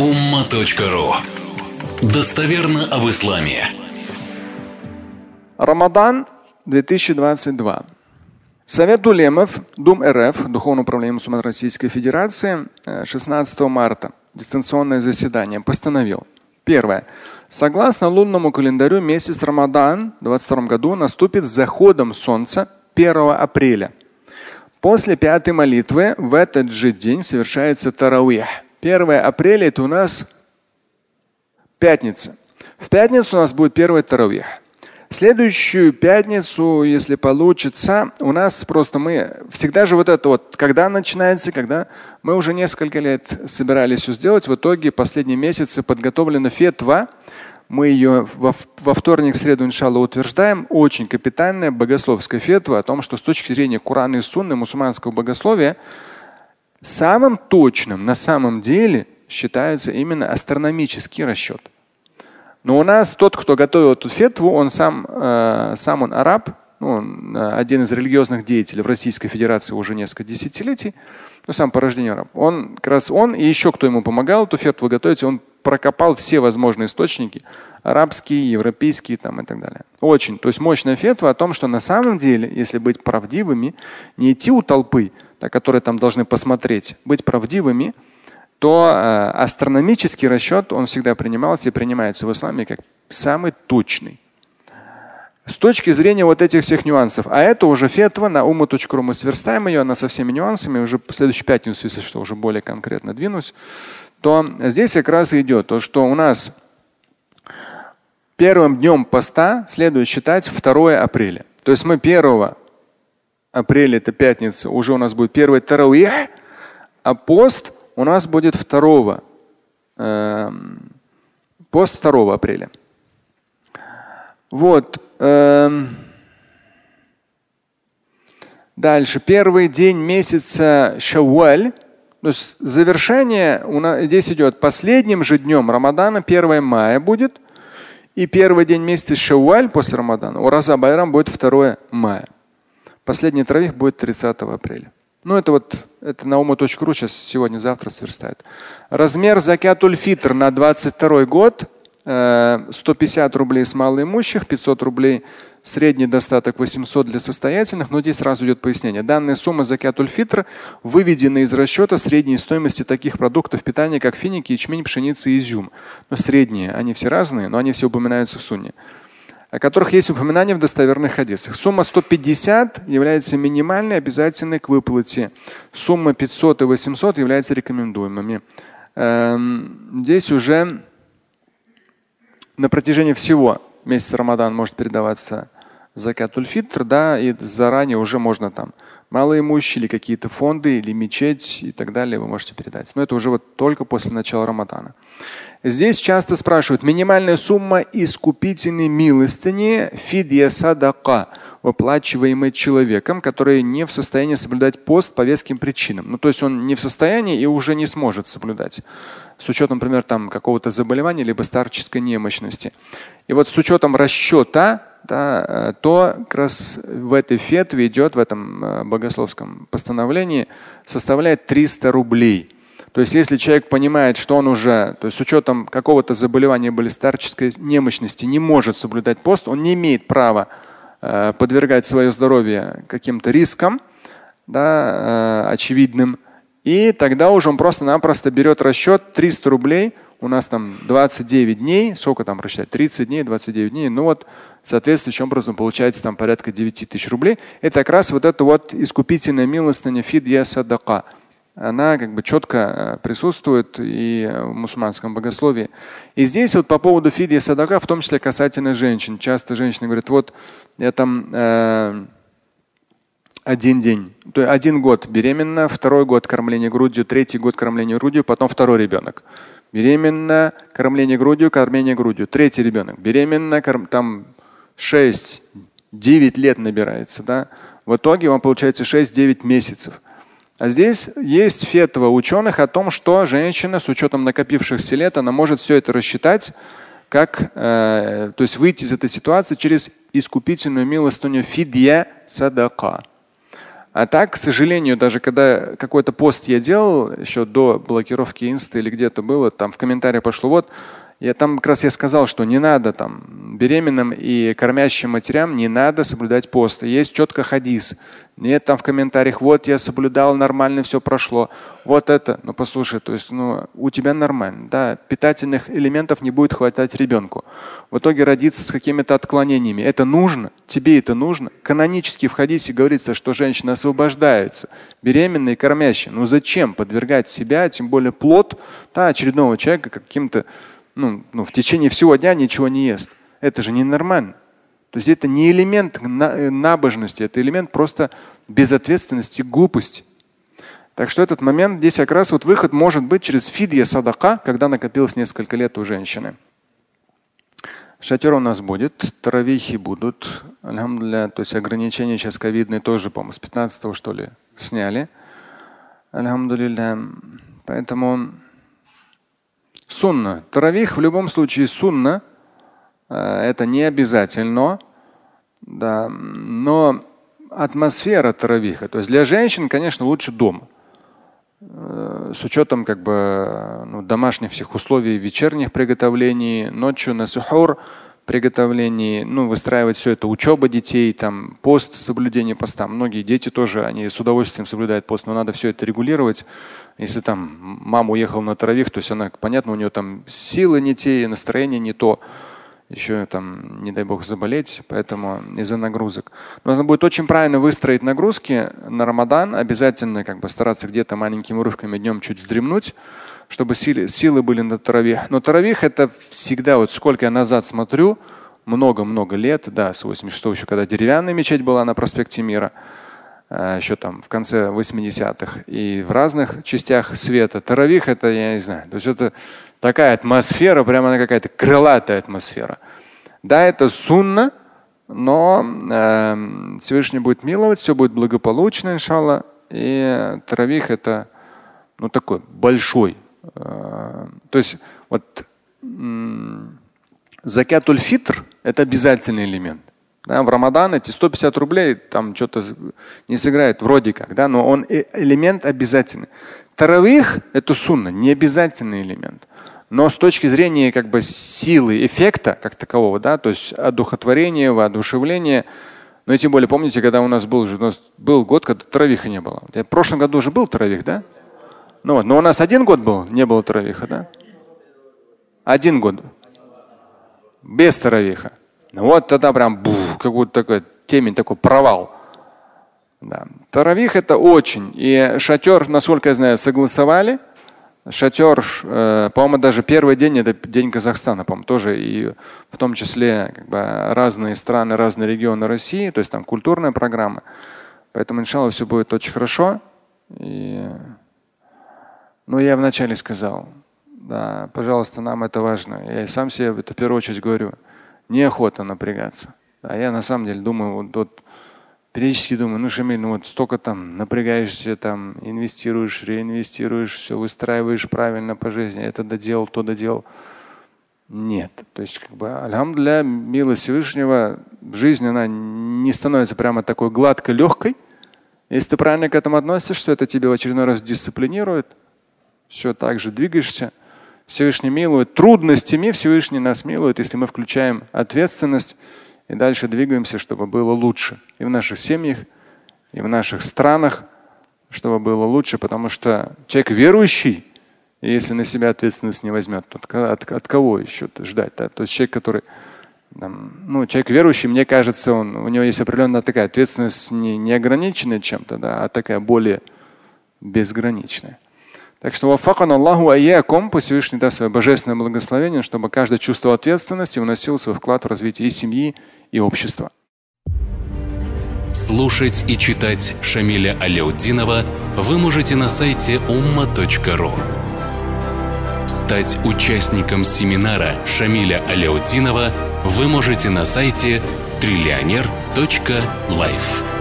umma.ru Достоверно об исламе. Рамадан 2022. Совет Улемов, Дум РФ, Духовное управление мусульман Российской Федерации, 16 марта, дистанционное заседание, постановил. Первое. Согласно лунному календарю, месяц Рамадан в 2022 году наступит с заходом солнца 1 апреля. После пятой молитвы в этот же день совершается таравих. 1 апреля это у нас пятница. В пятницу у нас будет первый таравих. Следующую пятницу, если получится, у нас просто мы всегда же вот это вот, когда начинается, когда мы уже несколько лет собирались все сделать, в итоге последние месяцы подготовлена фетва. Мы ее во, во вторник, в среду, иншалла, утверждаем. Очень капитальная богословская фетва о том, что с точки зрения Курана и Сунны мусульманского богословия самым точным на самом деле считается именно астрономический расчет. Но у нас тот, кто готовил эту фетву, он сам, э, сам он араб, ну, он э, один из религиозных деятелей в Российской Федерации уже несколько десятилетий, ну сам по рождению араб. Он как раз он и еще кто ему помогал эту фетву готовить, он прокопал все возможные источники, арабские, европейские там и так далее. Очень, то есть мощная фетва о том, что на самом деле, если быть правдивыми, не идти у толпы, которые там должны посмотреть, быть правдивыми – то э, астрономический расчет, он всегда принимался и принимается в исламе как самый точный. С точки зрения вот этих всех нюансов. А это уже фетва на ума.ру. Мы сверстаем ее, она со всеми нюансами. Уже в следующую пятницу, если что, уже более конкретно двинусь. То здесь как раз идет то, что у нас первым днем поста следует считать 2 апреля. То есть мы 1 апреля, это пятница, уже у нас будет первый тарауих, а пост – у нас будет 2, э, пост 2 апреля. Вот. Э, дальше. Первый день месяца Шавуаль. То есть завершение у нас здесь идет последним же днем Рамадана, 1 мая будет. И первый день месяца Шавуаль после Рамадана, Ураза Байрам будет 2 мая. Последний травих будет 30 апреля. Ну, это вот это на ума.ру сейчас сегодня-завтра сверстает. Размер закятуль фитр на 22 год 150 э, рублей с малоимущих, 500 рублей средний достаток 800 для состоятельных. Но здесь сразу идет пояснение. Данная сумма закятуль фитр выведена из расчета средней стоимости таких продуктов питания, как финики, ячмень, пшеница и изюм. Но средние, они все разные, но они все упоминаются в сунне о которых есть упоминание в достоверных хадисах. Сумма 150 является минимальной, обязательной к выплате. Сумма 500 и 800 являются рекомендуемыми. Эм, здесь уже на протяжении всего месяца Рамадан может передаваться закатуль фитр, да, и заранее уже можно там малоимущие или какие-то фонды или мечеть и так далее вы можете передать. Но это уже вот только после начала Рамадана. Здесь часто спрашивают, минимальная сумма искупительной милостыни фидья садака, выплачиваемая человеком, который не в состоянии соблюдать пост по веским причинам. Ну, то есть он не в состоянии и уже не сможет соблюдать. С учетом, например, там, какого-то заболевания либо старческой немощности. И вот с учетом расчета, да, э, то как раз в этой фетве идет, в этом э, богословском постановлении, составляет 300 рублей. То есть если человек понимает, что он уже, то есть с учетом какого-то заболевания или старческой немощности не может соблюдать пост, он не имеет права э, подвергать свое здоровье каким-то рискам, да, э, очевидным. И тогда уже он просто-напросто берет расчет 300 рублей. У нас там 29 дней. Сколько там рассчитать? 30 дней, 29 дней. Ну вот соответствующим образом получается там порядка 9 тысяч рублей. Это как раз вот это вот искупительная милостыня фидья садака она как бы четко э, присутствует и в мусульманском богословии. И здесь вот по поводу фидия садака, в том числе касательно женщин. Часто женщины говорят, вот я там э, один день, то есть один год беременна, второй год кормление грудью, третий год кормление грудью, потом второй ребенок. Беременна, кормление грудью, кормление грудью. Третий ребенок. Беременна, корм, там 6-9 лет набирается. Да? В итоге вам получается 6-9 месяцев. А здесь есть фетва ученых о том, что женщина с учетом накопившихся лет, она может все это рассчитать, как, э, то есть выйти из этой ситуации через искупительную милостыню фидья садака. А так, к сожалению, даже когда какой-то пост я делал, еще до блокировки инста или где-то было, там в комментариях пошло, вот я там как раз я сказал, что не надо там беременным и кормящим матерям не надо соблюдать пост. Есть четко хадис. Нет там в комментариях, вот я соблюдал, нормально все прошло. Вот это, ну послушай, то есть ну, у тебя нормально. Да, питательных элементов не будет хватать ребенку. В итоге родиться с какими-то отклонениями. Это нужно, тебе это нужно. Канонически в хадисе говорится, что женщина освобождается, беременная и кормящая. Ну зачем подвергать себя, тем более плод да, очередного человека каким-то ну, ну, в течение всего дня ничего не ест. Это же ненормально. То есть это не элемент э, набожности, это элемент просто безответственности, глупости. Так что этот момент, здесь как раз вот выход может быть через фидья садака, когда накопилось несколько лет у женщины. Шатер у нас будет, таравихи будут. Алхамдулилля, то есть ограничения сейчас ковидные тоже, по-моему, с 15 что ли, сняли. Алхамдулилля. Поэтому Сунна. Таравих в любом случае сунна. Э, это не обязательно. Да. Но атмосфера таравиха. То есть для женщин, конечно, лучше дома. Э, с учетом как бы ну, домашних всех условий, вечерних приготовлений, ночью на сухур приготовлений, ну, выстраивать все это, учеба детей, там, пост, соблюдение поста. Многие дети тоже, они с удовольствием соблюдают пост, но надо все это регулировать. Если там мама уехала на травих, то есть она, понятно, у нее там силы не те, настроение не то, еще там, не дай бог, заболеть, поэтому из-за нагрузок. Но надо будет очень правильно выстроить нагрузки на Рамадан, обязательно как бы стараться где-то маленькими урывками днем чуть вздремнуть, чтобы силы, силы были на таравих. Но таравих это всегда, вот сколько я назад смотрю, много-много лет, да, с 86 еще, когда деревянная мечеть была на проспекте Мира, еще там в конце 80-х и в разных частях света. Таравих это, я не знаю, то есть это такая атмосфера, прямо она какая-то крылатая атмосфера. Да, это сунна, но э, Всевышний будет миловать, все будет благополучно, иншалла. И таравих это ну, такой большой Э, то есть вот закятуль фитр – это обязательный элемент. Да, в Рамадан эти 150 рублей там что-то не сыграет вроде как, да, но он э, элемент обязательный. Таравих – это сунна, не обязательный элемент. Но с точки зрения как бы силы, эффекта как такового, да, то есть одухотворения, воодушевления, ну и тем более, помните, когда у нас был, у нас был год, когда травиха не было. В прошлом году уже был травих, да? Ну вот, но у нас один год был, не было таравиха, да? Один год. Без таравиха. Ну вот тогда прям бух, как будто такой темень, такой провал. Да. Таравих это очень. И шатер, насколько я знаю, согласовали. Шатер, э, по-моему, даже первый день это день Казахстана, по-моему, тоже и в том числе как бы, разные страны, разные регионы России, то есть там культурная программа. Поэтому, иншалла, все будет очень хорошо. И ну, я вначале сказал, да, пожалуйста, нам это важно. Я и сам себе это в первую очередь говорю. Неохота напрягаться. А я на самом деле думаю, вот, вот периодически думаю, ну Шамиль, ну вот столько там напрягаешься, там инвестируешь, реинвестируешь, все выстраиваешь правильно по жизни, это доделал, то доделал. Нет. То есть, как бы, альхамдуля, милость Всевышнего, жизнь, она не становится прямо такой гладкой, легкой. Если ты правильно к этому относишься, это тебе в очередной раз дисциплинирует, все так же двигаешься. Всевышний милует. Трудностями Всевышний нас милует, если мы включаем ответственность и дальше двигаемся, чтобы было лучше. И в наших семьях, и в наших странах, чтобы было лучше, потому что человек верующий, и если на себя ответственность не возьмет, то от, от кого еще ждать? Да? То есть человек, который там, ну, человек верующий, мне кажется, он, у него есть определенная такая ответственность не, не ограниченная чем-то, да, а такая более безграничная. Так что вафакан Аллаху айякум, пусть Всевышний даст свое божественное благословение, чтобы каждый чувствовал ответственность и вносил свой вклад в развитие и семьи, и общества. Слушать и читать Шамиля Аляутдинова вы можете на сайте umma.ru. Стать участником семинара Шамиля Аляутдинова вы можете на сайте триллионер.life.